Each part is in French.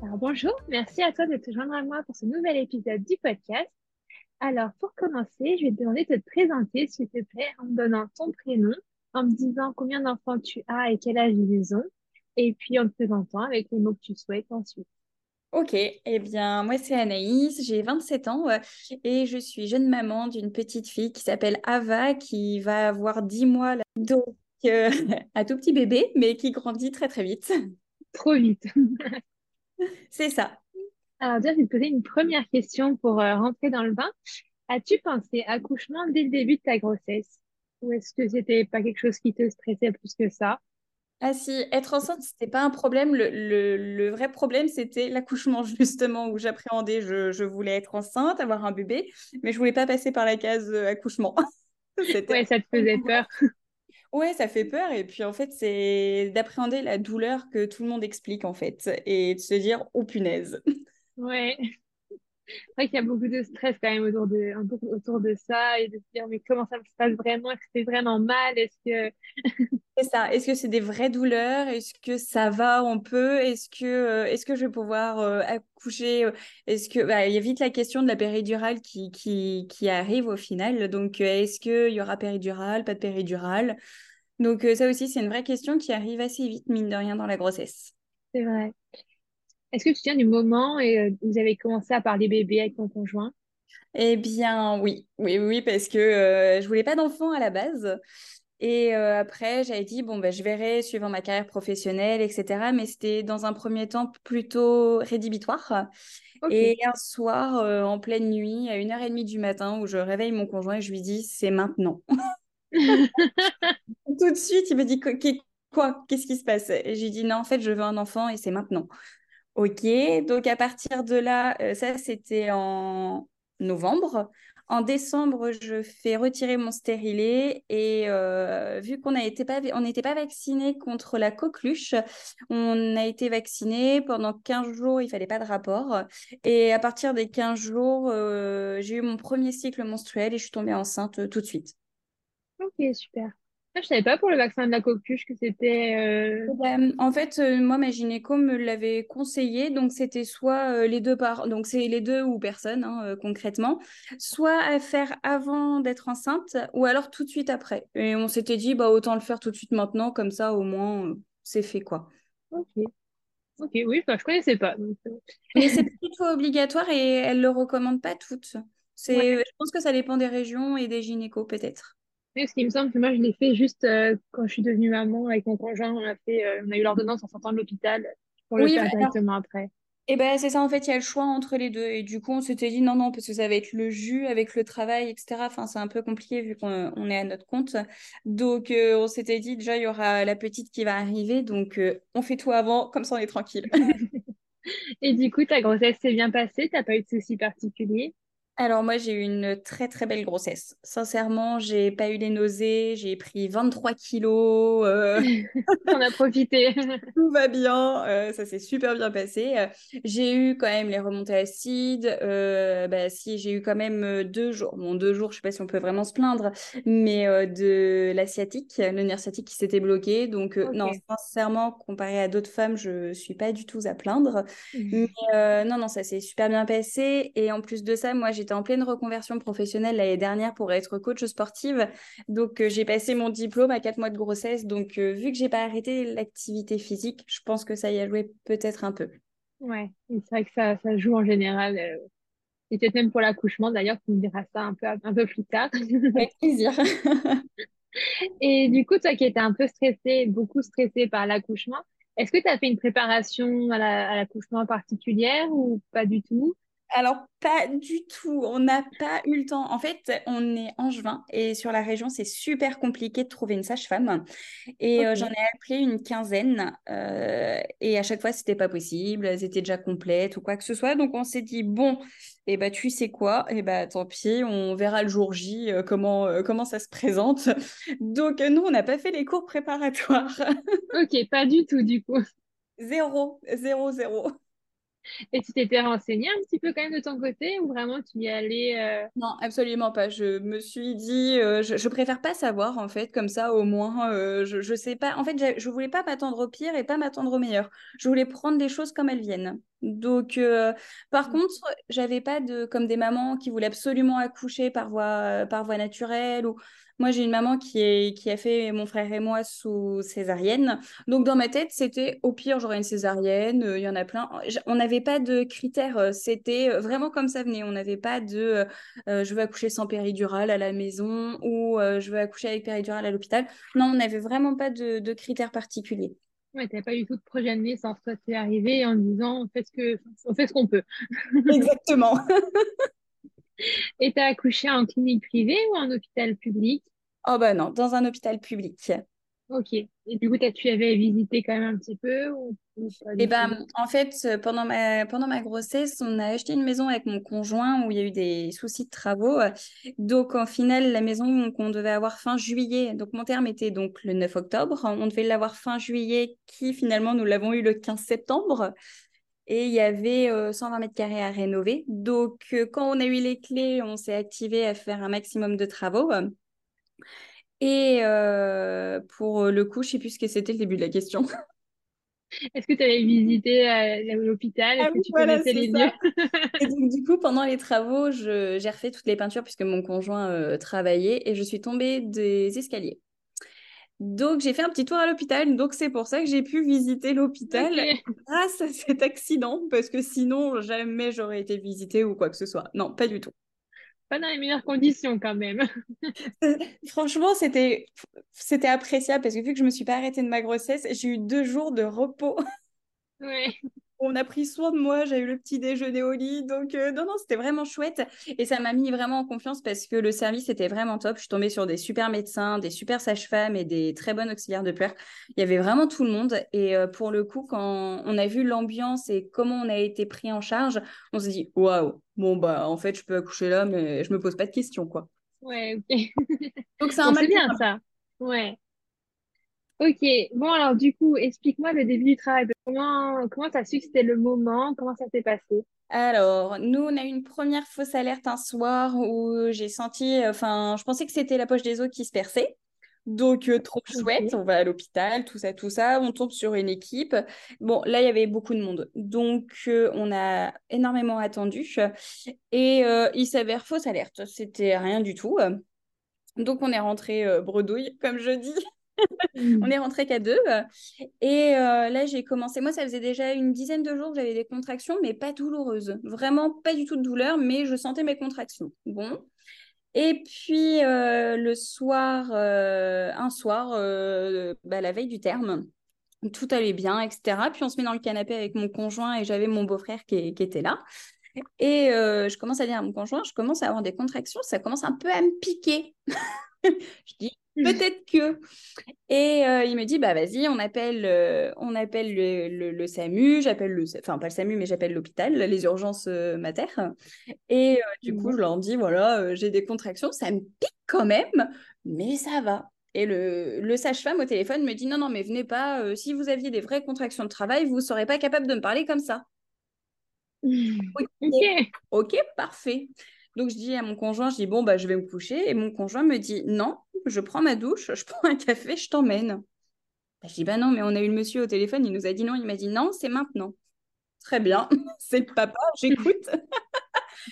Alors bonjour, merci à toi de te joindre à moi pour ce nouvel épisode du podcast. Alors pour commencer, je vais te demander de te présenter, s'il te plaît, en me donnant ton prénom, en me disant combien d'enfants tu as et quel âge ils ont, et puis en te présentant avec les mots que tu souhaites ensuite. Ok, eh bien, moi c'est Anaïs, j'ai 27 ans et je suis jeune maman d'une petite fille qui s'appelle Ava, qui va avoir 10 mois, là. donc euh, un tout petit bébé, mais qui grandit très très vite. Trop vite. C'est ça. Alors, déjà, je vais te poser une première question pour euh, rentrer dans le bain. As-tu pensé accouchement dès le début de ta grossesse? Ou est-ce que c'était pas quelque chose qui te stressait plus que ça? Ah si, être enceinte, c'était pas un problème. Le, vrai problème, c'était l'accouchement, justement, où j'appréhendais. Je, voulais être enceinte, avoir un bébé, mais je voulais pas passer par la case euh, accouchement. ouais, ça te faisait peur. Ouais, ça fait peur. Et puis, en fait, c'est d'appréhender la douleur que tout le monde explique, en fait, et de se dire, oh punaise. Ouais. C'est vrai qu'il y a beaucoup de stress quand même autour de, autour de ça et de se dire, mais comment ça se passe vraiment? Est-ce que c'est vraiment mal? Est-ce que. c'est ça. Est-ce que c'est des vraies douleurs? Est-ce que ça va un peu? Est-ce que, euh, est-ce que je vais pouvoir euh, accoucher? Est-ce que. Bah, il y a vite la question de la péridurale qui, qui, qui arrive au final. Donc, euh, est-ce qu'il y aura péridurale? Pas de péridurale? Donc, ça aussi, c'est une vraie question qui arrive assez vite, mine de rien, dans la grossesse. C'est vrai. Est-ce que tu tiens du moment où vous avez commencé à parler bébé avec ton conjoint? Eh bien, oui, oui, oui, parce que euh, je voulais pas d'enfant à la base. Et euh, après, j'avais dit, bon, ben, je verrai suivant ma carrière professionnelle, etc. Mais c'était dans un premier temps plutôt rédhibitoire. Et un soir, euh, en pleine nuit, à 1h30 du matin, où je réveille mon conjoint et je lui dis, c'est maintenant. Tout de suite, il me dit, quoi? Qu'est-ce qui se passe? Et j'ai dit, non, en fait, je veux un enfant et c'est maintenant. Ok, donc à partir de là, euh, ça c'était en novembre. En décembre, je fais retirer mon stérilet et euh, vu qu'on n'était pas, pas vacciné contre la coqueluche, on a été vacciné pendant 15 jours, il fallait pas de rapport. Et à partir des 15 jours, euh, j'ai eu mon premier cycle menstruel et je suis tombée enceinte tout de suite. Ok, super. Je savais pas pour le vaccin de la coqueluche que c'était. Euh, ben, en fait, euh, moi, ma gynéco me l'avait conseillé, donc c'était soit euh, les deux par, donc c'est les deux ou personne hein, concrètement, soit à faire avant d'être enceinte, ou alors tout de suite après. Et on s'était dit, bah autant le faire tout de suite maintenant, comme ça au moins c'est fait quoi. Ok. Ok, oui, bah, je connaissais pas. Mais c'est plutôt obligatoire et elle le recommande pas toutes. C'est, je pense que ça dépend des régions et des gynécos peut-être. Ce qui me semble que moi, je l'ai fait juste euh, quand je suis devenue maman avec mon conjoint. On a, fait, euh, on a eu l'ordonnance en sortant de l'hôpital pour le faire directement après. Et eh ben c'est ça, en fait, il y a le choix entre les deux. Et du coup, on s'était dit non, non, parce que ça va être le jus avec le travail, etc. Enfin, c'est un peu compliqué vu qu'on est à notre compte. Donc, euh, on s'était dit déjà, il y aura la petite qui va arriver. Donc, on fait tout avant, comme ça, on est tranquille. Et du coup, ta grossesse s'est bien passée T'as pas eu de soucis particuliers? Alors moi, j'ai eu une très très belle grossesse. Sincèrement, j'ai pas eu des nausées, j'ai pris 23 kilos. Euh... On a profité. Tout va bien, euh, ça s'est super bien passé. j'ai eu quand même les remontées acides. Euh, bah, si j'ai eu quand même euh, deux jours, bon deux jours, je sais pas si on peut vraiment se plaindre, mais de l'asiatique, le nerf sciatique qui s'était bloqué. Donc non, sincèrement, comparé à d'autres femmes, je suis pas du tout à plaindre. Mmh. Mais non, non, ça s'est super bien passé. Et en plus de ça, moi j'ai en pleine reconversion professionnelle l'année dernière pour être coach sportive. Donc, euh, j'ai passé mon diplôme à quatre mois de grossesse. Donc, euh, vu que j'ai pas arrêté l'activité physique, je pense que ça y a joué peut-être un peu. Ouais, c'est vrai que ça, ça joue en général. Euh, et peut-être même pour l'accouchement, d'ailleurs, tu me diras ça un peu, un peu plus tard. Avec plaisir. et du coup, toi qui étais un peu stressée, beaucoup stressée par l'accouchement, est-ce que tu as fait une préparation à l'accouchement particulière ou pas du tout? Alors, pas du tout. On n'a pas eu le temps. En fait, on est en juin et sur la région, c'est super compliqué de trouver une sage-femme. Et euh, j'en ai appelé une quinzaine. euh, et à chaque fois, c'était pas possible. Elles étaient déjà complètes ou quoi que ce soit. Donc, on s'est dit, bon, et bah, tu sais quoi? Et bah, tant pis, on verra le jour J euh, comment, comment ça se présente. Donc, nous, on n'a pas fait les cours préparatoires. Ok, pas du tout du coup. Zéro, zéro, zéro. Et tu t'étais renseigné un petit peu quand même de ton côté ou vraiment tu y allais euh, Non, absolument pas. Je me suis dit, euh, je, je préfère pas savoir en fait, comme ça au moins, euh, je, je sais pas. En fait, je voulais pas m'attendre au pire et pas m'attendre au meilleur. Je voulais prendre les choses comme elles viennent. Donc, euh, par Mm. contre, j'avais pas de comme des mamans qui voulaient absolument accoucher par voie par voie naturelle ou moi j'ai une maman qui est qui a fait mon frère et moi sous césarienne. Donc dans ma tête, c'était au pire j'aurais une césarienne. euh, Il y en a plein. On n'avait pas de critères. euh, C'était euh, vraiment comme ça venait. On n'avait pas de euh, je veux accoucher sans péridurale à la maison ou euh, je veux accoucher avec péridurale à l'hôpital. Non, on n'avait vraiment pas de, de critères particuliers. Ouais, t'as pas eu tout de projet de naissance, toi t'es arrivé en disant on fait ce que on fait ce qu'on peut. Exactement. Et t'as accouché en clinique privée ou en hôpital public? Oh bah non, dans un hôpital public. Ok. Et du coup, t'as, tu avais visité quand même un petit peu ou, tout? ben, en fait, euh, pendant ma, pendant ma grossesse, on a acheté une maison avec mon conjoint où il y a eu des soucis de travaux. Donc, en final, la maison qu'on devait avoir fin juillet, donc mon terme était donc le 9 octobre, on devait l'avoir fin juillet, qui finalement, nous l'avons eu le 15 septembre. Et il y avait euh, 120 mètres carrés à rénover. Donc, euh, quand on a eu les clés, on s'est activé à faire un maximum de travaux. Et euh, pour le coup, je sais plus ce que c'était le début de la question. Est-ce que tu avais visité euh, l'hôpital? Ah Est-ce oui, que tu voilà, connaissais c'est les lieux? Et donc, du coup, pendant les travaux, j'ai refait toutes les peintures puisque mon conjoint euh, travaillait et je suis tombée des escaliers. Donc, j'ai fait un petit tour à l'hôpital. Donc, c'est pour ça que j'ai pu visiter l'hôpital grâce à cet accident parce que sinon, jamais j'aurais été visitée ou quoi que ce soit. Non, pas du tout. Pas dans les meilleures conditions quand même. Franchement, c'était c'était appréciable parce que vu que je me suis pas arrêtée de ma grossesse, j'ai eu deux jours de repos. Ouais. On a pris soin de moi, j'ai eu le petit déjeuner au lit, donc euh, non, non, c'était vraiment chouette. Et ça m'a mis vraiment en confiance parce que le service était vraiment top. Je suis tombée sur des super médecins, des super sages-femmes et des très bonnes auxiliaires de pleurs. Il y avait vraiment tout le monde. Et euh, pour le coup, quand on a vu l'ambiance et comment on a été pris en charge, on s'est dit, waouh, bon, bah, en fait, je peux accoucher là, mais je me pose pas de questions, quoi. Ouais, ok. Donc, c'est un mal bien un ça. Ouais. Ok. Bon, alors du coup, explique-moi le début du travail. Comment comment t'as su que c'était le moment? Comment ça s'est passé? Alors, nous, on a eu une première fausse alerte un soir où j'ai senti, enfin, je pensais que c'était la poche des os qui se perçait. Donc, euh, trop chouette, on va à l'hôpital, tout ça, tout ça, on tombe sur une équipe. Bon, là, il y avait beaucoup de monde. Donc, euh, on a énormément attendu. Et euh, il s'avère fausse alerte, c'était rien du tout. Donc, on est rentré bredouille, comme je dis. On Hmm. est rentré qu'à deux. Et euh, là, j'ai commencé. Moi, ça faisait déjà une dizaine de jours que j'avais des contractions, mais pas douloureuses. Vraiment pas du tout de douleur, mais je sentais mes contractions. Bon. Et puis, euh, le soir, euh, un soir, bah, la veille du terme, tout allait bien, etc. Puis, on se met dans le canapé avec mon conjoint et j'avais mon beau-frère qui, qui était là. Et je commence à dire à mon conjoint, je commence à avoir des contractions, ça commence un peu à me piquer. Je dis, peut-être que. Et euh, il me dit, bah vas-y, on appelle, euh, on appelle le, le- le SAMU, j'appelle le, enfin pas le SAMU, mais j'appelle l'hôpital, les urgences euh, mater. Et euh, du coup, je leur dis, voilà, j'ai des contractions, ça me pique quand même, mais ça va. Et le, le sage-femme au téléphone me dit, non, non, mais venez pas, si vous aviez des vraies contractions de travail, vous ne serez pas capable de me parler comme ça. Ok. ok, parfait. Donc je dis à mon conjoint, je dis, bon, bah je vais me coucher. Et mon conjoint me dit, non, je prends ma douche, je prends un café, je t'emmène. Bah, je dis, bah non, mais on a eu le monsieur au téléphone, il nous a dit non, il m'a dit non, c'est maintenant. Très bien, c'est papa, j'écoute.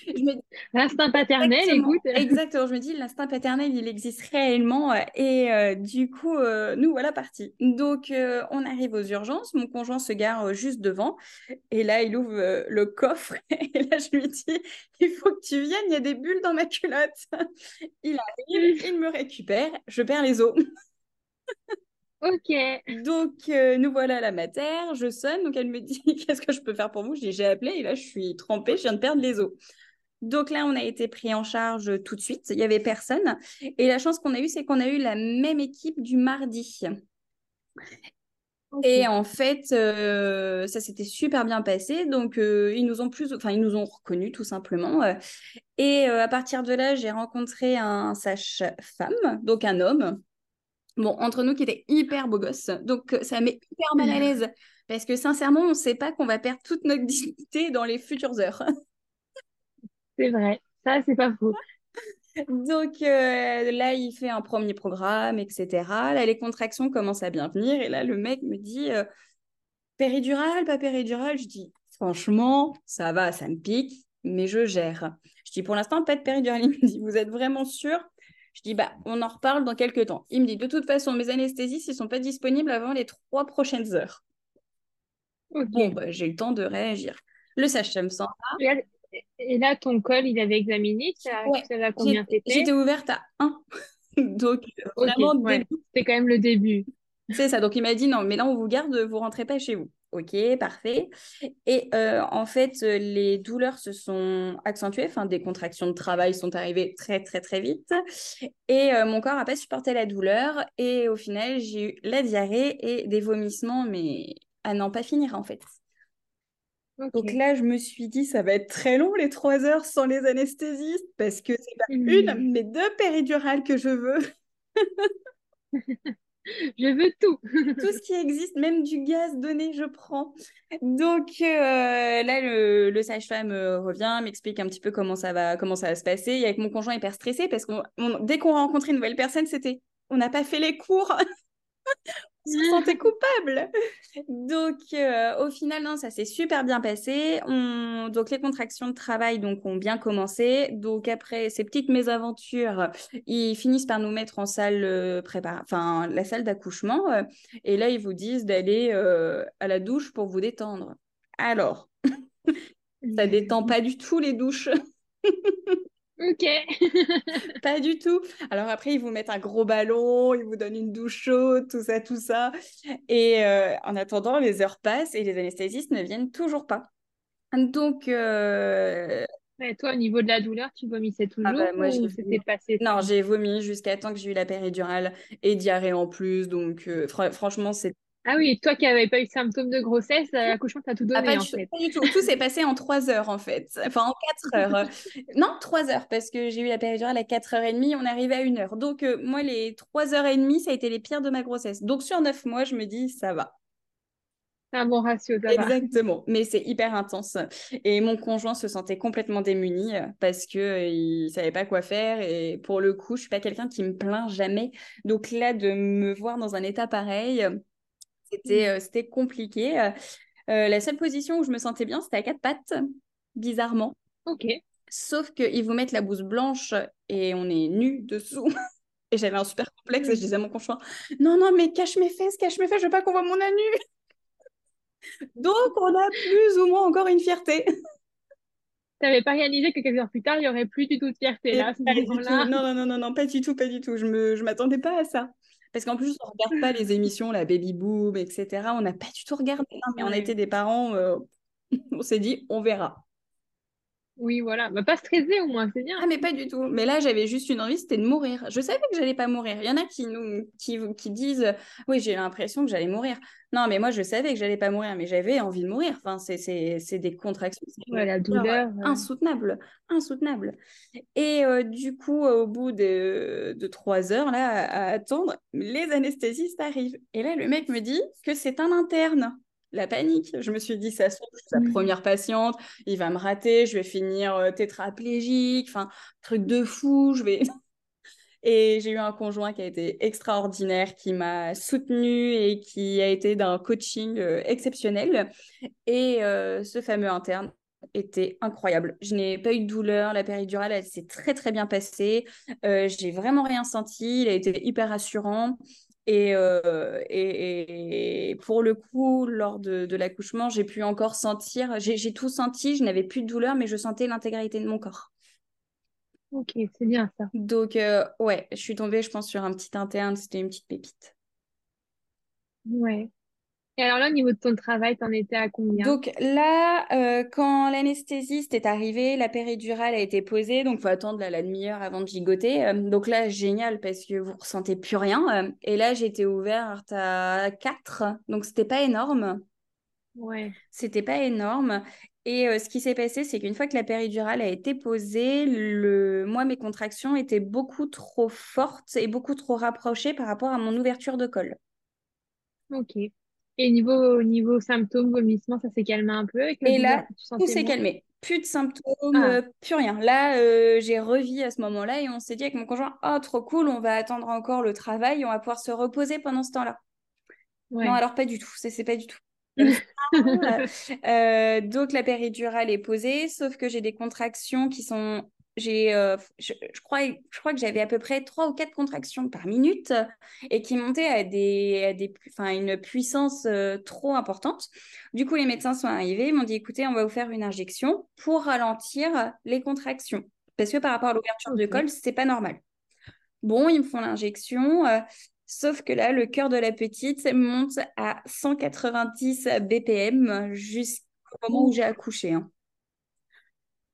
Dis, L'instinct paternel, exactement, écoute. exactement, je me dis, l'instinct paternel, il existe réellement. euh, Et euh, du coup, euh, nous voilà partis. Donc, euh, on arrive aux urgences, mon conjoint se gare juste devant. Et là, il ouvre le coffre. Et là, je lui dis, il faut que tu viennes, il y a des bulles dans ma culotte. Il arrive, il me récupère, je perds les os. Ok. Donc, euh, nous voilà à la mater, je sonne, donc elle me dit qu'est-ce que je peux faire pour vous? Je dis j'ai appelé et là je suis trempée, je viens de perdre les os. Donc là, on a été pris en charge tout de suite, il n'y avait personne. Et la chance qu'on a eue, c'est qu'on a eu la même équipe du mardi. Et en fait, euh, ça s'était super bien passé. Donc, euh, ils nous ont plus, enfin, ils nous ont reconnus tout simplement. et à partir de là, j'ai rencontré un sage-femme, donc un homme, bon, entre nous qui était hyper beau gosse. Donc, ça met hyper mal à l'aise. Parce que sincèrement, on ne sait pas qu'on va perdre toute notre dignité dans les futures heures. C'est vrai, ça, c'est pas faux. Donc euh, là, il fait un premier programme, etc. Là, les contractions commencent à bien venir. Et là, le mec me dit euh, péridurale, pas péridurale. Je dis franchement, ça va, ça me pique, mais je gère. Je dis pour l'instant, pas de péridurale. Il me dit vous êtes vraiment sûr Je dis bah, on en reparle dans quelques temps. Il me dit de toute façon, mes anesthésistes, ils sont pas disponibles avant les trois prochaines heures. Bon, bah, j'ai eu le temps de réagir. Le sage-femme s'en va. Et là, ton col, il avait examiné, ça, va combien J'étais ouverte à 1. Donc, vraiment, c'était quand même le début. C'est ça. Donc, il m'a dit non, mais là, on vous garde, vous rentrez pas chez vous. Ok, parfait. Et euh, en fait, les douleurs se sont accentuées. Enfin, des contractions de travail sont arrivées très, très, très vite. Et euh, mon corps n'a pas supporté la douleur. Et au final, j'ai eu la diarrhée et des vomissements, mais à n'en pas finir, en fait. Donc là, je me suis dit, ça va être très long les trois heures sans les anesthésistes parce que c'est pas une, mmh. mais deux péridurales que je veux. je veux tout. tout ce qui existe, même du gaz donné, je prends. Donc euh, là, le, sage-femme euh, revient, m'explique un petit peu comment ça va, comment ça va se passer. Et avec mon conjoint hyper stressé parce que dès qu'on rencontrait une nouvelle personne, c'était on n'a pas fait les cours. se sentait coupable. Donc, euh, au final, non, ça s'est super bien passé. On... Donc, les contractions de travail donc, ont bien commencé. Donc, après ces petites mésaventures, ils finissent par nous mettre en salle euh, enfin, la salle d'accouchement. Euh, et là, ils vous disent d'aller à la douche pour vous détendre. Alors, ça détend pas du tout les douches. Ok. pas du tout. Alors après, ils vous mettent un gros ballon, ils vous donnent une douche chaude, tout ça, tout ça. Et euh, en attendant, les heures passent et les anesthésistes ne viennent toujours pas. Donc. Euh... toi, au niveau de la douleur, tu vomissais toujours ah bah, moi, ou c'était passé Non, j'ai vomi jusqu'à temps que j'ai eu la péridurale et diarrhée en plus. Donc, euh, franchement, c'est ah oui, toi qui n'avais pas eu de symptômes de grossesse, l'accouchement t'a tout donné ah, en fait. Pas du tout. Tout s'est passé en trois heures en fait. Enfin, en quatre heures. non, trois heures parce que j'ai eu la péridurale à 4h30, on est arrivé à une heure. Donc, euh, moi, les trois heures et demie, ça a été les pires de ma grossesse. Donc, sur neuf mois, je me dis, ça va. C'est un bon ratio, ça Exactement, mais c'est hyper intense. Et mon conjoint se sentait complètement démuni euh, parce qu'il euh, ne savait pas quoi faire. Et pour le coup, je suis pas quelqu'un qui me plaint jamais. Donc là, de me voir dans un état pareil, c'était, euh, c'était compliqué. Euh, euh, la seule position où je me sentais bien, c'était à quatre pattes, bizarrement. Ok. Sauf qu'ils vous mettent la bouse blanche et on est nu dessous. et j'avais un super complexe et je disais à mon conjoint Non, non, mais cache mes fesses, cache mes fesses, je veux pas qu'on voit mon anu. Donc, on a plus ou moins encore une fierté. Tu n'avais pas réalisé que quelques heures plus tard, il n'y aurait plus du tout de fierté là, Non, non, non, non, non, pas du tout, pas du tout. Je ne je m'attendais pas à ça. Parce qu'en plus, on ne regarde pas les émissions, la baby boom, etc. On n'a pas du tout regardé. mais on a été des parents, euh, on s'est dit, on verra. Oui, voilà. Bah, pas stressé au moins, c'est bien. Ah, mais pas du tout. Mais là, j'avais juste une envie, c'était de mourir. Je savais que j'allais pas mourir. Il y en a qui, nous, qui, qui disent Oui, j'ai l'impression que j'allais mourir. Non, mais moi, je savais que j'allais pas mourir, mais j'avais envie de mourir. Enfin, c'est des contractions. Ouais, la douleur. Insoutenable. Insoutenable. Et euh, du coup, au bout de, de trois heures là, à attendre, les anesthésistes arrivent. Et là, le mec me dit que c'est un interne la panique. Je me suis dit, ça se sa première patiente, il va me rater, je vais finir euh, tétraplégique, enfin, truc de fou, je vais. Et j'ai eu un conjoint qui a été extraordinaire, qui m'a soutenue et qui a été d'un coaching euh, exceptionnel. Et euh, ce fameux interne était incroyable. Je n'ai pas eu de douleur, la péridurale, elle s'est très très bien passée. j'ai vraiment rien senti, il a été hyper rassurant. Euh, et, et, pour le coup, lors de, de l'accouchement, j'ai pu encore sentir, j'ai tout senti, je n'avais plus de douleur, mais je sentais l'intégralité de mon corps. Ok, c'est bien ça. Donc, euh, ouais, je suis tombée, je pense, sur un petit interne, c'était une petite pépite. Ouais. Et alors là, au niveau de ton travail, t'en étais à combien? Donc là, euh, quand l'anesthésiste est arrivé, la péridurale a été posée, donc faut attendre la demi-heure avant de gigoter. Euh, donc là, génial parce que vous ressentez plus rien. Euh, et là, j'étais ouverte à 4, donc c'était pas énorme. Ouais. C'était pas énorme. Et euh, ce qui s'est passé, c'est qu'une fois que la péridurale a été posée, le... moi, mes contractions étaient beaucoup trop fortes et beaucoup trop rapprochées par rapport à mon ouverture de col. Ok. Et niveau, niveau symptômes, vomissements, ça s'est calmé un peu avec Et là, tout s'est calmé. Plus de symptômes, Ah, euh, plus rien. Là, euh, j'ai revis à ce moment-là et on s'est dit avec mon conjoint, oh, trop cool, on va attendre encore le travail, on va pouvoir se reposer pendant ce temps-là. Non, alors pas du tout, c'est c'est pas du tout. Euh, donc la péridurale est posée, sauf que j'ai des contractions qui sont... J'ai, euh, je, je crois, je crois que j'avais à peu près trois ou quatre contractions par minute et qui montaient à, des, à des, enfin, une puissance euh, trop importante. Du coup, les médecins sont arrivés, ils m'ont dit, écoutez, on va vous faire une injection pour ralentir les contractions. Parce que par rapport à l'ouverture de col, c'est pas normal. Bon, ils me font l'injection, euh, sauf que là, le cœur de la petite monte à 190 BPM jusqu'au moment où j'ai accouché. hein.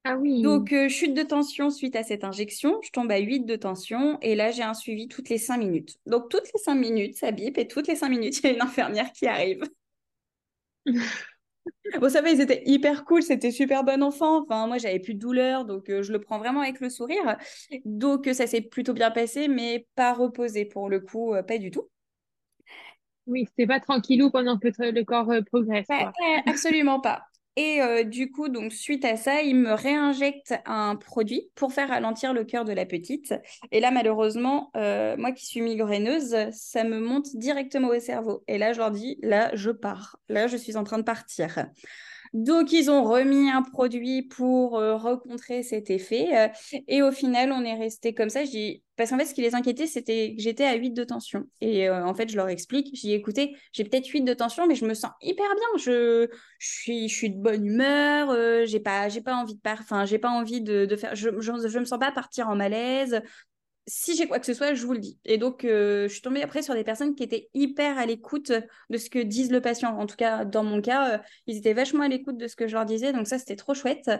Ah oui. Donc, euh, chute de tension suite à cette injection, je tombe à 8 de tension et là, j'ai un suivi toutes les 5 minutes. Donc, toutes les 5 minutes, ça bip et toutes les 5 minutes, il y a une infirmière qui arrive. Bon, ça va, ils étaient hyper cool, c'était super bon enfant. Enfin, moi, j'avais plus de douleur, donc euh, je le prends vraiment avec le sourire. Donc, euh, ça s'est plutôt bien passé, mais pas reposé pour le coup, euh, pas du tout. Oui, c'était pas tranquillou pendant que le corps euh, progresse, absolument pas. Et euh, du coup, donc suite à ça, il me réinjecte un produit pour faire ralentir le cœur de la petite. Et là, malheureusement, euh, moi qui suis migraineuse, ça me monte directement au cerveau. Et là, je leur dis, là, je pars. Là, je suis en train de partir. Donc, ils ont remis un produit pour euh, recontrer cet effet. euh, et au final, on est resté comme ça. Je. Parce qu'en fait, ce qui les inquiétait, c'était que j'étais à 8 de tension. Et euh, en fait, je leur explique. Dis, écoutez, j'ai peut-être 8 de tension, mais je me sens hyper bien. Je, je, suis, je suis de bonne humeur. Euh, j'ai pas, j'ai pas envie de par... enfin, j'ai pas envie de, de faire. Je, je, je me sens pas partir en malaise si j'ai quoi que ce soit, je vous le dis. Et donc, euh, je suis tombée après sur des personnes qui étaient hyper à l'écoute de ce que disent le patient. En tout cas, dans mon cas, euh, ils étaient vachement à l'écoute de ce que je leur disais. Donc ça, c'était trop chouette.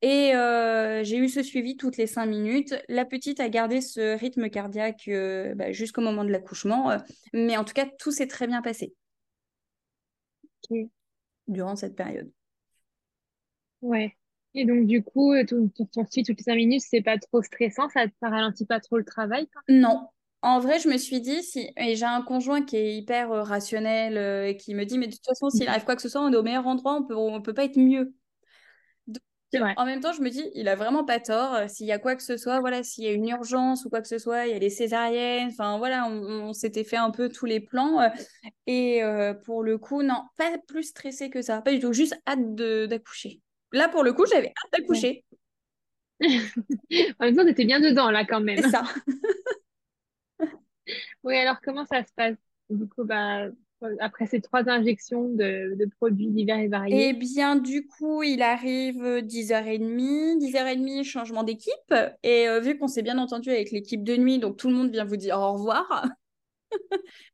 Et euh, j'ai eu ce suivi toutes les cinq minutes. La petite a gardé ce rythme cardiaque bah, jusqu'au moment de l'accouchement. Mais en tout cas, tout s'est très bien passé durant cette période. Ouais. Et donc, du coup, euh, ton, ton, toutes les cinq minutes, c'est pas trop stressant, ça, ça ralentit pas trop le travail. Non. En vrai, je me suis dit, si... et j'ai un conjoint qui est hyper euh, rationnel euh, et qui me dit, mais de toute façon, s'il arrive quoi que ce soit, on est au meilleur endroit, on peut, on peut pas être mieux. Donc, en même temps, je me dis, il a vraiment pas tort. S'il y a quoi que ce soit, voilà, s'il y a une urgence ou quoi que ce soit, il y a les césariennes, enfin voilà, on, on s'était fait un peu tous les plans. euh, et euh, pour le coup, non, pas plus stressé que ça, pas du tout, juste hâte de- d'accoucher. Là, pour le coup, j'avais hâte Ouais. d'accoucher. En même temps, t'étais bien dedans, là, quand C'est même. ça. Oui, alors, comment ça se passe? Du coup, bah, après ces trois injections de, de produits divers et Eh variés. bien, du coup, il arrive 10h30, 10h30, changement d'équipe. Et euh, vu qu'on s'est bien entendu avec l'équipe de nuit, donc tout le monde vient vous dire au revoir.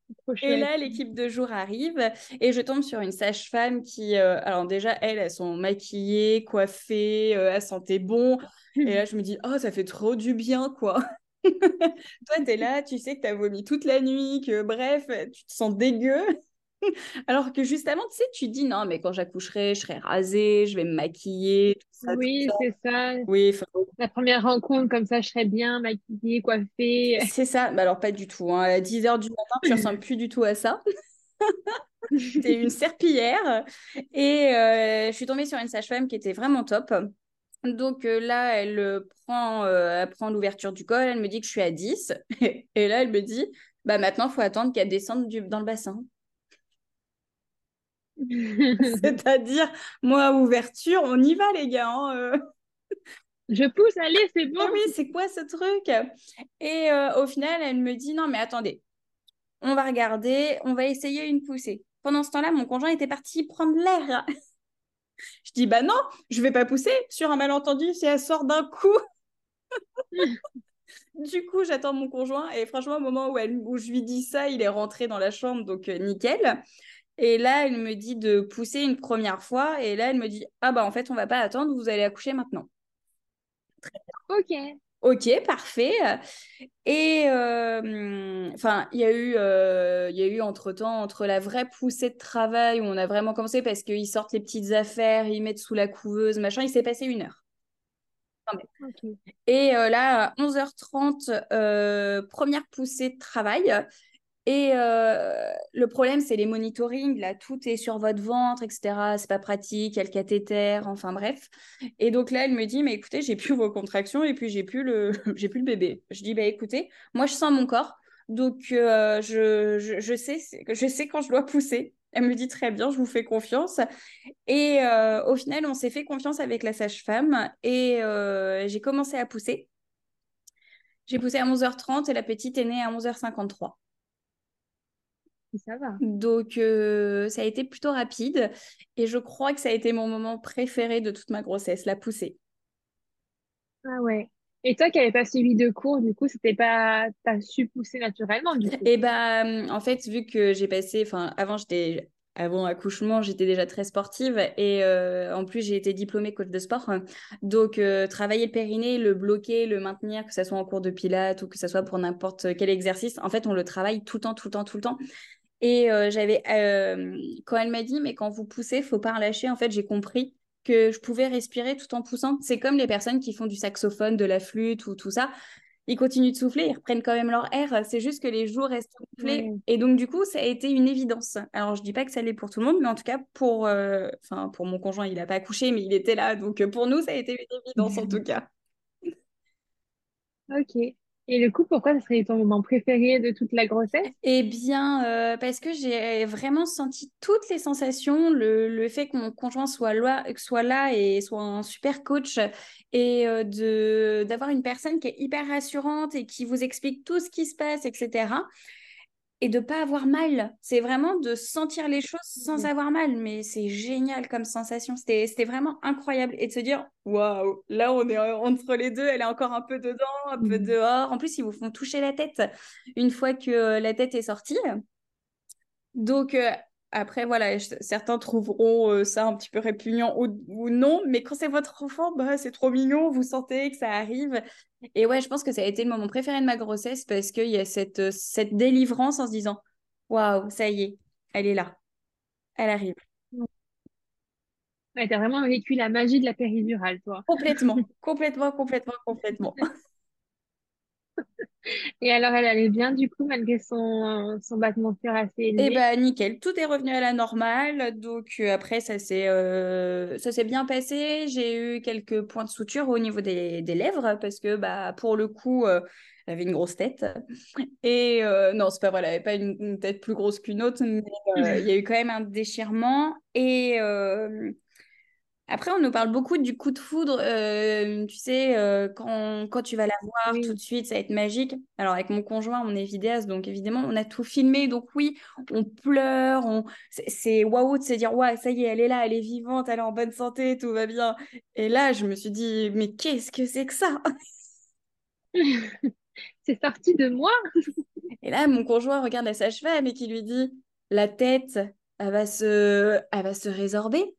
Et là, l'équipe de jour arrive et je tombe sur une sage-femme qui, euh, alors déjà, elles, elles sont maquillées, coiffées, euh, elles sentaient bon. Et là, je me dis, oh, ça fait trop du bien, quoi. Toi, t'es là, tu sais que t'as vomi toute la nuit, que bref, tu te sens dégueu. Alors que juste avant, tu sais, tu dis, non, mais quand j'accoucherai, je serai rasée, je vais me maquiller, tout ça, Oui, c'est ça. Oui, La première rencontre, comme ça, je serais bien maquillée, coiffée. c'est ça. Bah alors, pas du tout. hein. À 10h du matin, tu ressembles plus du tout à ça. T'es une serpillière. Et euh, je suis tombée sur une sage-femme qui était vraiment top. Donc euh, là, elle euh, prend, euh, elle prend l'ouverture du col, elle me dit que je suis à 10. Et là, elle me dit, bah maintenant, il faut attendre qu'elle descende du- dans le bassin. C'est-à-dire, moi, ouverture, on y va, les gars. hein, euh. Je pousse, allez, c'est bon. Eh oui, c'est quoi ce truc? Et euh, au final, elle me dit, non, mais attendez, on va regarder, on va essayer une poussée. Pendant ce temps-là, mon conjoint était parti prendre l'air. Je dis, bah non, je vais pas pousser. Sur un malentendu, si elle sort d'un coup. Du coup, j'attends mon conjoint et franchement, au moment où, elle, où je lui dis ça, il est rentré dans la chambre, donc euh, nickel. Et là, elle me dit de pousser une première fois. Et là, elle me dit Ah, bah en fait, on va pas attendre, vous allez accoucher maintenant. Ok. Ok, parfait. Et euh, enfin, il y a eu, euh, il y a eu entre temps entre la vraie poussée de travail où on a vraiment commencé parce qu'ils sortent les petites affaires, ils mettent sous la couveuse, machin. Il s'est passé une heure. Et euh, là, à 11h30, euh, première poussée de travail. Et euh, le problème, c'est les monitorings. Là, tout est sur votre ventre, etc. C'est pas pratique. Il y a le cathéter, enfin bref. Et donc là, elle me dit, mais écoutez, j'ai plus vos contractions et puis j'ai plus le, j'ai plus le bébé. Je dis, bah écoutez, moi je sens mon corps, donc je, je, je, sais, je sais quand je dois pousser. Elle me dit très bien, je vous fais confiance. Et euh, au final, on s'est fait confiance avec la sage-femme et euh, j'ai commencé à pousser. J'ai poussé à 11h30 et la petite est née à 11h53. Ça va. Donc, euh, ça a été plutôt rapide et je crois que ça a été mon moment préféré de toute ma grossesse, la poussée. Ah ouais. Et toi qui n'avais pas suivi de cours, du coup, c'était pas, t'as su pousser naturellement, du coup? Et eh bah, en fait, vu que j'ai passé, enfin, avant, j'étais, avant accouchement, j'étais déjà très sportive et euh, en plus, j'ai été diplômée coach de sport. Donc, euh, travailler le périnée, le bloquer, le maintenir, que ce soit en cours de pilates ou que ce soit pour n'importe quel exercice, en fait, on le travaille tout le temps, tout le temps, tout le temps. Et euh, j'avais, quand elle m'a dit, mais quand vous poussez, faut pas relâcher, en fait, j'ai compris que je pouvais respirer tout en poussant. C'est comme les personnes qui font du saxophone, de la flûte ou tout ça. Ils continuent de souffler, ils reprennent quand même leur air. C'est juste que les jours restent soufflés. Et donc, du coup, ça a été une évidence. Alors, je dis pas que ça l'est pour tout le monde, mais en tout cas, pour, euh, enfin, pour mon conjoint, il n'a pas accouché, mais il était là. Donc, pour nous, ça a été une évidence en tout cas. Ok. Et le coup, pourquoi ce serait ton moment préféré de toute la grossesse? Eh bien, euh, parce que j'ai vraiment senti toutes les sensations, le, fait que mon conjoint soit là, soit là et soit un super coach, et euh, de d'avoir une personne qui est hyper rassurante et qui vous explique tout ce qui se passe, etc et de pas avoir mal. C'est vraiment de sentir les choses sans avoir mal. Mais c'est génial comme sensation. C'était vraiment incroyable. Et de se dire, waouh, là, on est entre les deux. Elle est encore un peu dedans, un peu mmh. dehors. En plus, ils vous font toucher la tête une fois que euh, la tête est sortie. Donc, euh, après, voilà, certains trouveront euh, ça un petit peu répugnant ou, non, mais quand c'est votre enfant, bah, c'est trop mignon, vous sentez que ça arrive. Et ouais, je pense que ça a été le moment préféré de ma grossesse parce qu'il y a cette, euh, cette délivrance en se disant Waouh, ça y est, elle est là, elle arrive. Ouais, t'as vraiment vécu la magie de la péridurale, toi. Complètement, complètement, complètement, complètement. Et alors, elle allait bien du coup, malgré son, son battement de assez élevé? Eh ben, nickel, tout est revenu à la normale. Donc, euh, après, ça s'est euh, bien passé. J'ai eu quelques points de suture au niveau des, des lèvres parce que, bah, pour le coup, euh, elle avait une grosse tête. Et non, c'est pas vrai, elle avait pas une, tête plus grosse qu'une autre, mais il y a eu quand même un déchirement. Et après, on nous parle beaucoup du coup de foudre. Euh, tu sais, euh, quand, quand, tu vas la voir tout de suite, ça va être magique. Alors, avec mon conjoint, on est vidéaste, donc évidemment, on a tout filmé. Donc, oui, on pleure. On... C'est waouh de se dire, ouais, ça y est, elle est là, elle est vivante, elle est en bonne santé, tout va bien. Et là, je me suis dit, mais qu'est-ce que c'est que ça? C'est sorti de moi Et là, mon conjoint regarde la sage-femme et qui lui dit, la tête, elle va se, elle va se résorber.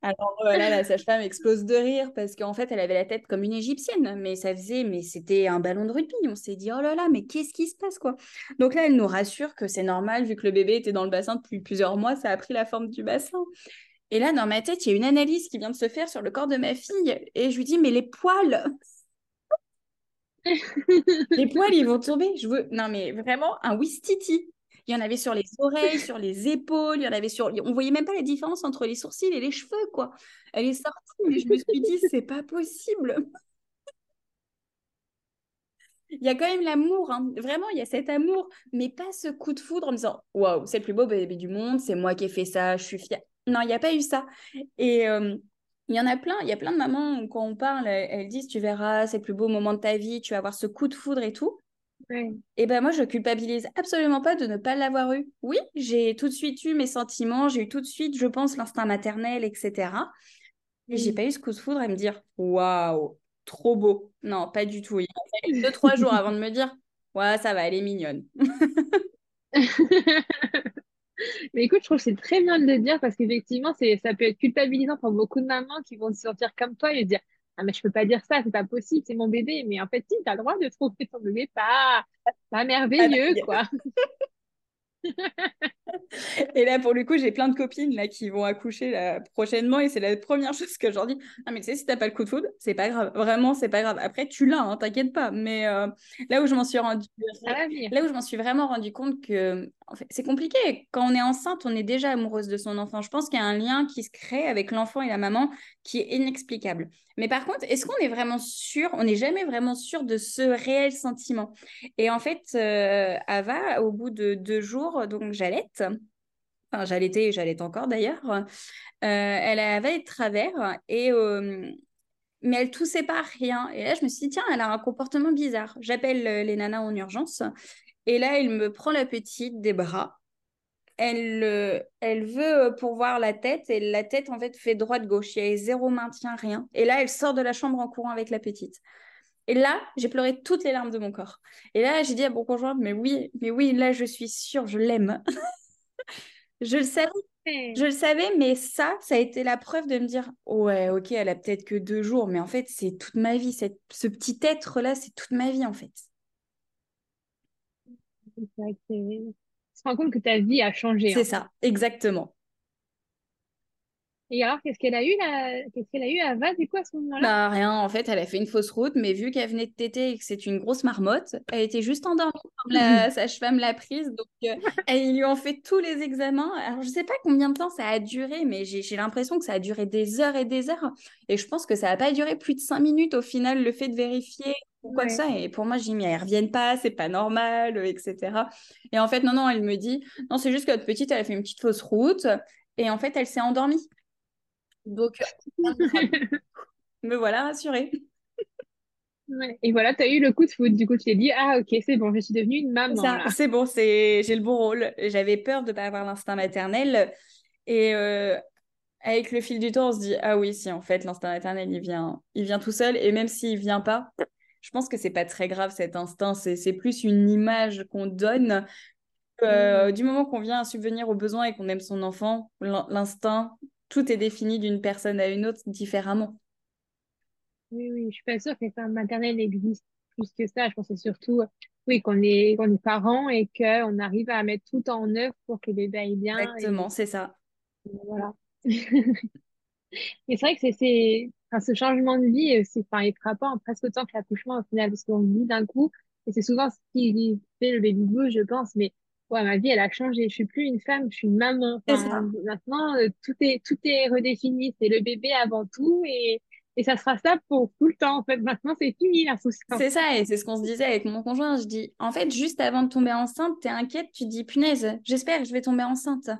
Alors voilà, la sage-femme explose de rire parce qu'en fait, elle avait la tête comme une égyptienne, mais ça faisait, mais c'était un ballon de rugby. On s'est dit, oh là là, mais qu'est-ce qui se passe, quoi? Donc là, elle nous rassure que c'est normal, vu que le bébé était dans le bassin depuis plusieurs mois, ça a pris la forme du bassin. Et là, dans ma tête, il y a une analyse qui vient de se faire sur le corps de ma fille, et je lui dis, mais les poils Les poils, ils vont tomber. Je veux... Non, mais vraiment, un Wistiti. Il y en avait sur les oreilles, sur les épaules, il y en avait sur. On voyait même pas la différence entre les sourcils et les cheveux, quoi. Elle est sortie, mais je me suis dit, c'est pas possible. Il y a quand même l'amour, hein. vraiment, il y a cet amour, mais pas ce coup de foudre en disant Waouh, c'est le plus beau bébé du monde, c'est moi qui ai fait ça, je suis fière. Non, il n'y a pas eu ça. Et euh, il y en a plein, il y a plein de mamans, quand on parle, elles disent Tu verras, c'est le plus beau moment de ta vie, tu vas avoir ce coup de foudre et tout. Et ben moi, je culpabilise absolument pas de ne pas l'avoir eu. Oui, j'ai tout de suite eu mes sentiments, j'ai eu tout de suite, je pense, l'instinct maternel, etc. Et j'ai pas eu ce coup de foudre à me dire waouh, trop beau. Non, pas du tout. Il a fallu deux, trois jours avant de me dire, ouais, ça va, elle est mignonne. Mais écoute, je trouve que c'est très bien de le dire parce qu'effectivement, c'est, ça peut être culpabilisant pour beaucoup de mamans qui vont se sentir comme toi et dire Ah, mais je peux pas dire ça, c'est pas possible, c'est mon bébé. Mais en fait, si, tu as le droit de trouver ton bébé pas, pas merveilleux, quoi. et là, pour le coup, j'ai plein de copines là, qui vont accoucher là, prochainement et c'est la première chose que je leur dis. Ah, mais tu sais, si t'as pas le coup de foudre, c'est pas grave. Vraiment, c'est pas grave. Après, tu l'as, hein, t'inquiète pas. Mais euh, là où je m'en suis rendu, là où je m'en suis vraiment rendu compte que en fait, c'est compliqué. Quand on est enceinte, on est déjà amoureuse de son enfant. Je pense qu'il y a un lien qui se crée avec l'enfant et la maman qui est inexplicable. Mais par contre, est-ce qu'on est vraiment sûr On n'est jamais vraiment sûr de ce réel sentiment? Et en fait, euh, Ava, au bout de deux jours, donc j'allaite. Enfin, j'allaitais et j'allaite encore d'ailleurs. Euh, elle avait de travers et euh, mais elle toussait pas rien. Et là, je me suis dit, tiens, elle a un comportement bizarre. J'appelle les nanas en urgence et là, elle me prend la petite des bras. Elle, euh, elle veut euh, pourvoir la tête et la tête, en fait, fait droite-gauche. Il y a zéro maintien, rien. Et là, elle sort de la chambre en courant avec la petite. Et là, j'ai pleuré toutes les larmes de mon corps. Et là, j'ai dit à mon conjoint, mais oui, mais oui, là, je suis sûre, je l'aime. je le savais. Je le savais, mais ça, ça a été la preuve de me dire, ouais, ok, elle a peut-être que deux jours, mais en fait, c'est toute ma vie. Cette, ce petit être-là, c'est toute ma vie, en fait tu te rends compte que ta vie a changé. C'est ça, exactement. Et alors, qu'est-ce qu'elle a eu là Qu'est-ce qu'elle a eu à du coup à ce moment-là? Bah rien, en fait, elle a fait une fausse route, mais vu qu'elle venait de téter et que c'est une grosse marmotte, elle était juste endormie comme la sage-femme l'a prise. Donc, euh, ils lui ont fait tous les examens. Alors, je sais pas combien de temps ça a duré, mais j'ai l'impression que ça a duré des heures et des heures. Et je pense que ça n'a pas duré plus de cinq minutes au final, le fait de vérifier ou quoi que ça. Et pour moi, j'ai mis, elles reviennent pas, c'est pas normal, etc. Et en fait, non, non, elle me dit, non, c'est juste que notre petite, elle a fait une petite fausse route. Et en fait, elle s'est endormie. Donc, me voilà rassurée. Et voilà, tu as eu le coup de foot. Du coup, tu t'es dit, ah ok, c'est bon, je suis devenue une maman. C'est bon, c'est j'ai le bon rôle. J'avais peur de ne pas avoir l'instinct maternel. Et euh, avec le fil du temps, on se dit, ah oui, si, en fait, l'instinct maternel, il vient, il vient tout seul. Et même s'il vient pas, je pense que c'est pas très grave cet instinct. C'est plus une image qu'on donne. Euh, mmh. Du moment qu'on vient à subvenir aux besoins et qu'on aime son enfant, l'instinct, tout est défini d'une personne à une autre différemment. Oui, oui, je suis pas sûre que les femmes maternelles existent plus que ça. Je pense que c'est surtout oui, qu'on est, qu'on est parents et qu'on arrive à mettre tout en œuvre pour que le bébé aille bien. Exactement, c'est ça. Voilà. et c'est vrai que c'est, enfin, ce changement de vie, c'est, enfin, il est frappant presque autant que l'accouchement au final, parce qu'on vit d'un coup, et c'est souvent ce qui fait le baby blues, je pense, mais ouais, ma vie, elle a changé. Je suis plus une femme, je suis une maman. maintenant, euh, tout est, tout est redéfini. C'est le bébé avant tout et, et ça sera ça pour tout le temps. En fait, maintenant, c'est fini la souffrance. C'est ça, et c'est ce qu'on se disait avec mon conjoint. Je dis, en fait, juste avant de tomber enceinte, tu es inquiète, tu dis, punaise, j'espère que je vais tomber enceinte.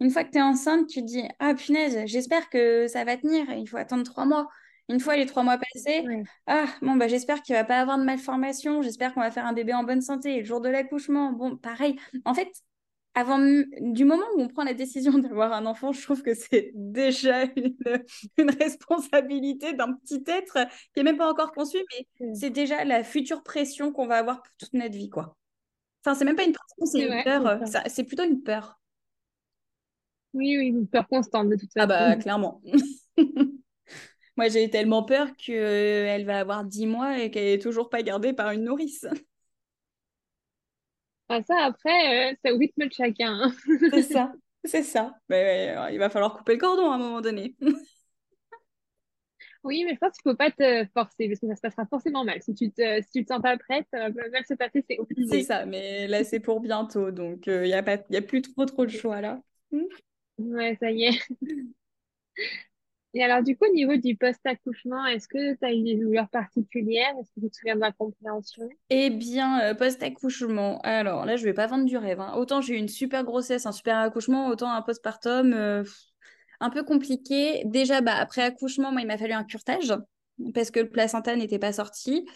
Une fois que tu es enceinte, tu dis, ah, punaise, j'espère que ça va tenir. Il faut attendre trois mois. Une fois les trois mois passés, ah, bon, bah, j'espère qu'il va pas avoir de malformation, j'espère qu'on va faire un bébé en bonne santé. Le jour de l'accouchement, bon, pareil. En fait, avant du moment où on prend la décision d'avoir un enfant, je trouve que c'est déjà une, responsabilité d'un petit être qui est même pas encore conçu, mais c'est déjà la future pression qu'on va avoir pour toute notre vie, quoi. Enfin, c'est même pas une pression, c'est une peur. C'est plutôt une peur. Oui, oui, une peur constante de toute façon. Ah bah, clairement. Moi, j'ai tellement peur qu'elle va avoir 10 mois et qu'elle n'est toujours pas gardée par une nourrice. Ah, ça, après, euh, c'est au rythme de chacun. Hein. c'est ça, c'est ça. Mais euh, il va falloir couper le cordon à un moment donné. oui, mais je pense qu'il ne faut pas te forcer parce que ça se passera forcément mal. Si tu te, si tu te sens pas prête, mal se passer, c'est obligé. C'est ça, mais là, c'est pour bientôt. Donc, euh, il n'y a, pas, y a plus trop, trop de choix là. Ouais, ça y est. Et alors, du coup, au niveau du post-accouchement, est-ce que tu as eu des douleurs particulières Est-ce que tu te souviens de la compréhension? Eh bien, euh, post-accouchement, alors là, je vais pas vendre du rêve. Hein. Autant j'ai eu une super grossesse, un super accouchement, autant un postpartum, euh, un peu compliqué. Déjà, bah, après accouchement, moi, il m'a fallu un curtage parce que le placenta n'était pas sorti.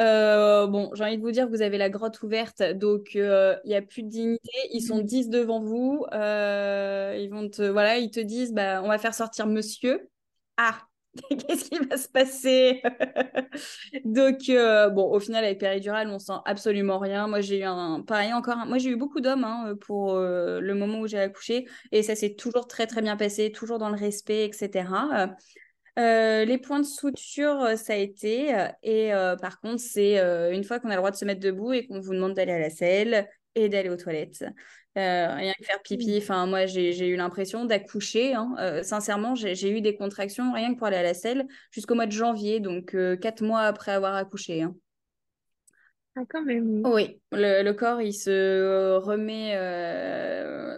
Euh, bon, j'ai envie de vous dire, vous avez la grotte ouverte, donc il n'y a plus de dignité. Ils sont 10 devant vous. ils vont te, voilà, ils te disent, bah, on va faire sortir monsieur. Ah, Qu'est-ce qui va se passer? Donc, euh, bon, au final, avec péridurale, on sent absolument rien. Moi, j'ai eu un, pareil encore, moi, j'ai eu beaucoup d'hommes hein, pour euh, le moment où j'ai accouché, et ça s'est toujours très, très bien passé, toujours dans le respect, etc. Euh, les points de suture, ça a été. Et par contre, c'est une fois qu'on a le droit de se mettre debout et qu'on vous demande d'aller à la selle et d'aller aux toilettes. Euh, rien que faire pipi. Enfin, moi, j'ai eu l'impression d'accoucher. Hein. Euh, sincèrement, j'ai eu des contractions rien que pour aller à la selle jusqu'au mois de janvier, donc euh, quatre mois après avoir accouché. Hein. Ah, quand même. Oui, le, corps, il se remet,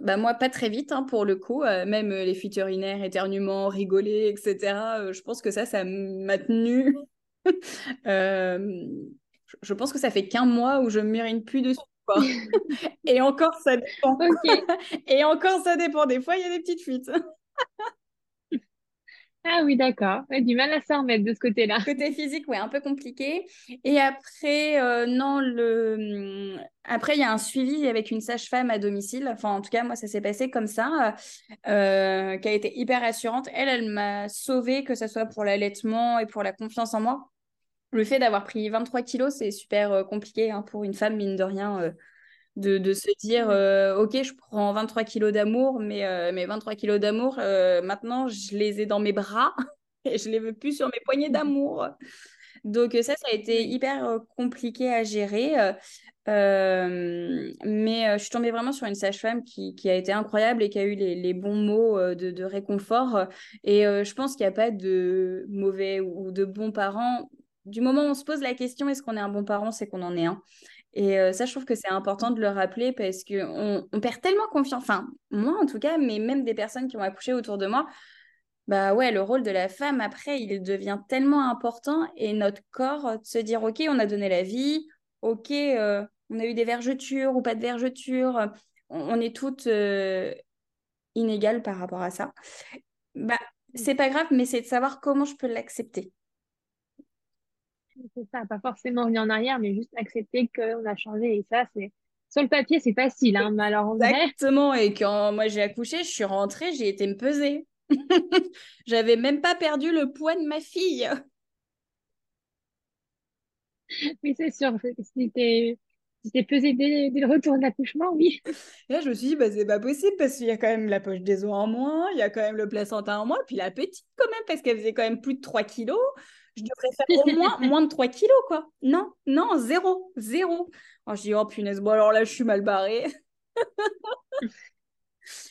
bah, moi, pas très vite hein, pour le coup. même les fuites urinaires, éternuements, rigoler, etc. je pense que ça, ça m'a tenu. je pense que ça fait qu'un mois où je me mérine plus dessus. Et encore, ça dépend. Et encore, ça dépend. Des fois, il y a des petites fuites. Ah oui, d'accord. du mal à s'en remettre de ce côté-là. Côté physique, ouais, un peu compliqué. Et après, euh, non, le... après, il y a un suivi avec une sage-femme à domicile. Enfin, en tout cas, moi, ça s'est passé comme ça, euh, qui a été hyper rassurante. Elle, elle m'a sauvée, que ce soit pour l'allaitement et pour la confiance en moi le fait d'avoir pris 23 kilos, c'est super euh, compliqué hein, pour une femme, mine de rien, euh, de, se dire euh, Ok, je prends 23 kilos d'amour, mais mes 23 kilos d'amour, maintenant, je les ai dans mes bras et je les veux plus sur mes poignées d'amour. Donc, ça, ça a été hyper compliqué à gérer. mais je suis tombée vraiment sur une sage-femme qui, a été incroyable et qui a eu les, bons mots de, de, réconfort. Et je pense qu'il n'y a pas de mauvais ou de bons parents du moment où on se pose la question est-ce qu'on est un bon parent, c'est qu'on en est un. Et euh, ça, je trouve que c'est important de le rappeler parce qu'on on perd tellement confiance, enfin, moi en tout cas, mais même des personnes qui ont accouché autour de moi, bah ouais, le rôle de la femme, après, il devient tellement important et notre corps, de se dire, OK, on a donné la vie, OK, euh, on a eu des vergetures ou pas de vergetures, on, est toutes euh, inégales par rapport à ça. Bah, c'est pas grave, mais c'est de savoir comment je peux l'accepter. C'est ça, pas forcément revenir en arrière, mais juste accepter qu'on a changé. Et ça, c'est sur le papier, c'est facile, hein, mais alors Exactement. Et quand moi j'ai accouché, je suis rentrée, j'ai été me peser. J'avais même pas perdu le poids de ma fille. Oui, c'est sûr. C'était c'était pesé dès, le retour de l'accouchement, oui. Et là, je me suis dit, bah, c'est pas possible parce qu'il y a quand même la poche des os en moins, il y a quand même le placenta en moins, puis la petite quand même, parce qu'elle faisait quand même plus de 3 kilos je devrais faire au moins moins de 3 kilos, quoi. Non, non, zéro, zéro. Alors, je dis, oh punaise, bon, alors là, je suis mal barrée.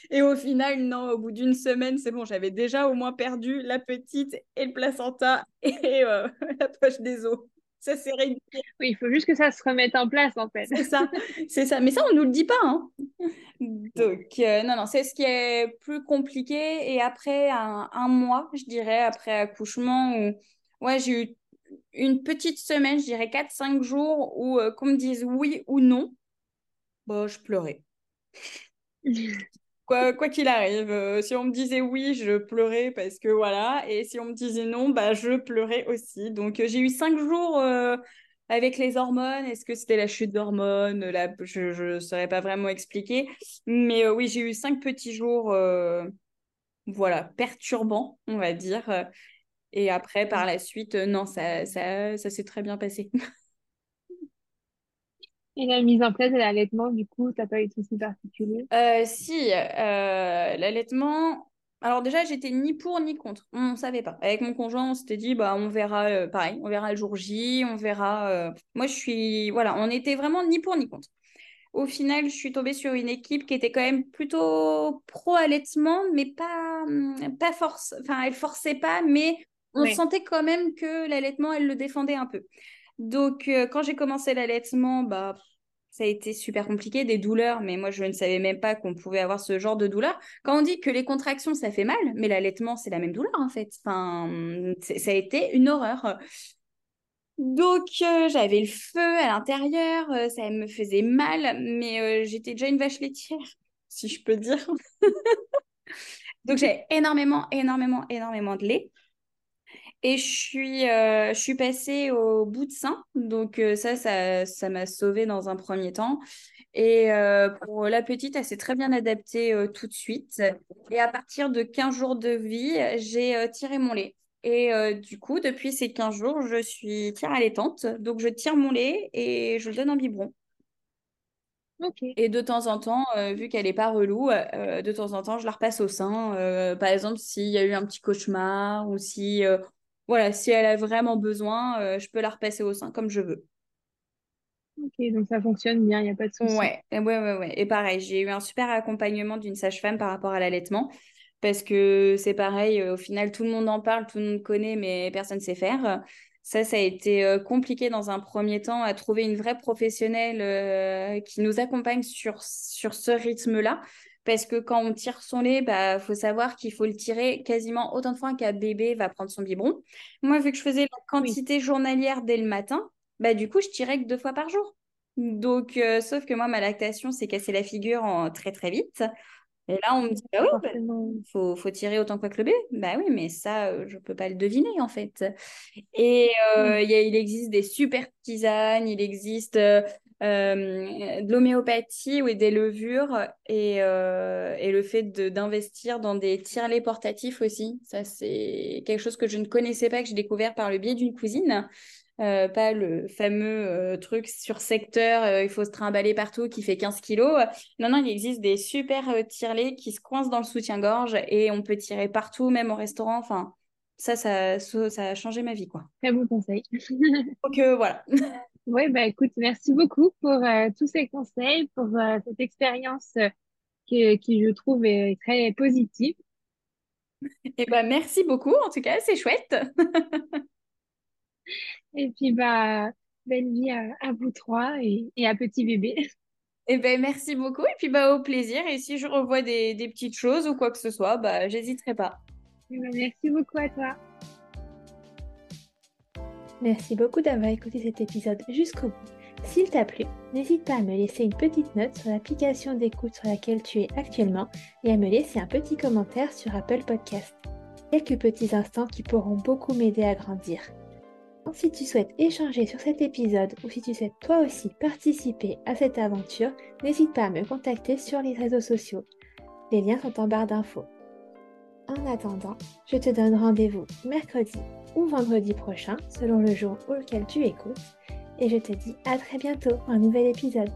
et au final, non, au bout d'une semaine, c'est bon, j'avais déjà au moins perdu la petite et le placenta et euh, la poche des os. Ça, c'est réglé. Oui, il faut juste que ça se remette en place, en fait. C'est ça, c'est ça. Mais ça, on nous le dit pas. Hein. Donc, euh, non, non, c'est ce qui est plus compliqué. Et après un, un mois, je dirais, après accouchement, où ouais, j'ai eu une petite semaine, je dirais 4-5 jours où euh, qu'on me dise oui ou non, bah, je pleurais. quoi qu'il arrive, euh, si on me disait oui, je pleurais parce que voilà, et si on me disait non, bah, je pleurais aussi. Donc euh, j'ai eu 5 jours avec les hormones. Est-ce que c'était la chute d'hormones? Là, Je ne saurais pas vraiment expliquer. Mais oui, j'ai eu 5 petits jours voilà, perturbants, on va dire. Et après, par la suite, euh, non, ça, ça, ça s'est très bien passé. Et la mise en place de l'allaitement, du coup, tu n'as pas eu de soucis particuliers? Euh, Si, euh, l'allaitement, alors déjà, j'étais ni pour ni contre. On ne savait pas. Avec mon conjoint, on s'était dit, bah, on verra, pareil, on verra le jour J, on verra. Moi, je suis, voilà, on était vraiment ni pour ni contre. Au final, je suis tombée sur une équipe qui était quand même plutôt pro-allaitement, mais pas, hum, pas force. Enfin, elle forçait pas, mais on sentait quand même que l'allaitement, elle le défendait un peu. Donc, euh, quand j'ai commencé l'allaitement, bah, ça a été super compliqué, des douleurs, mais moi, je ne savais même pas qu'on pouvait avoir ce genre de douleur. Quand on dit que les contractions, ça fait mal, mais l'allaitement, c'est la même douleur, en fait. Enfin, ça a été une horreur. Donc, euh, j'avais le feu à l'intérieur, euh, ça me faisait mal, mais j'étais déjà une vache laitière, si je peux dire. Donc, j'ai énormément, énormément, énormément de lait. Et je suis, euh, je suis passée au bout de sein. Donc euh, ça, ça, m'a sauvée dans un premier temps. Et euh, pour la petite, elle s'est très bien adaptée tout de suite. Et à partir de 15 jours de vie, j'ai tiré mon lait. Et du coup, depuis ces 15 jours, je suis tire allaitante. Donc, je tire mon lait et je le donne en biberon. Et de temps en temps, vu qu'elle n'est pas relou, de temps en temps, je la repasse au sein. par exemple, s'il y a eu un petit cauchemar ou si, voilà, si elle a vraiment besoin, je peux la repasser au sein comme je veux. Ok, donc ça fonctionne bien, il n'y a pas de souci. Ouais, ouais, ouais, ouais. Et pareil, j'ai eu un super accompagnement d'une sage-femme par rapport à l'allaitement. Parce que c'est pareil, au final, tout le monde en parle, tout le monde connaît, mais personne ne sait faire. Ça, ça a été compliqué dans un premier temps à trouver une vraie professionnelle qui nous accompagne sur, sur ce rythme-là. Parce que quand on tire son lait, il bah, faut savoir qu'il faut le tirer quasiment autant de fois qu'un bébé va prendre son biberon. Moi, vu que je faisais la quantité journalière dès le matin, bah, du coup, je tirais que deux fois par jour. Donc, euh, sauf que moi, ma lactation s'est cassé la figure en très, très vite. Et là, on me dit, bah oui, bah, faut, faut, tirer autant que le bébé. Bah oui, mais ça, euh, je ne peux pas le deviner, en fait. Et euh, il existe des super tisanes, il existe de l'homéopathie ou des levures et, et le fait d'investir dans des tire portatifs aussi. Ça, c'est quelque chose que je ne connaissais pas, que j'ai découvert par le biais d'une cousine. Euh, pas le fameux euh, truc sur secteur, euh, il faut se trimballer partout qui fait 15 kilos. Non, non, il existe des super tirelets qui se coincent dans le soutien-gorge et on peut tirer partout, même au restaurant. Enfin, ça, ça, ça a changé ma vie, quoi. Très bon conseil. Donc voilà. Oui, bah écoute, merci beaucoup pour tous ces conseils, pour cette expérience qui, qui, je trouve, est très positive. Et eh ben, merci beaucoup, en tout cas, c'est chouette. Et puis, bah, belle vie à, vous trois et, à petit bébé. Et eh ben, merci beaucoup. Et puis, bah, au plaisir. Et si je revois des, petites choses ou quoi que ce soit, bah, j'hésiterai pas. Ben, merci beaucoup à toi. Merci beaucoup d'avoir écouté cet épisode jusqu'au bout. S'il t'a plu, n'hésite pas à me laisser une petite note sur l'application d'écoute sur laquelle tu es actuellement et à me laisser un petit commentaire sur Apple Podcast. Quelques petits instants qui pourront beaucoup m'aider à grandir. Si tu souhaites échanger sur cet épisode ou si tu souhaites toi aussi participer à cette aventure, n'hésite pas à me contacter sur les réseaux sociaux. Les liens sont en barre d'infos. En attendant, je te donne rendez-vous mercredi ou vendredi prochain selon le jour auquel tu écoutes et je te dis à très bientôt pour un nouvel épisode.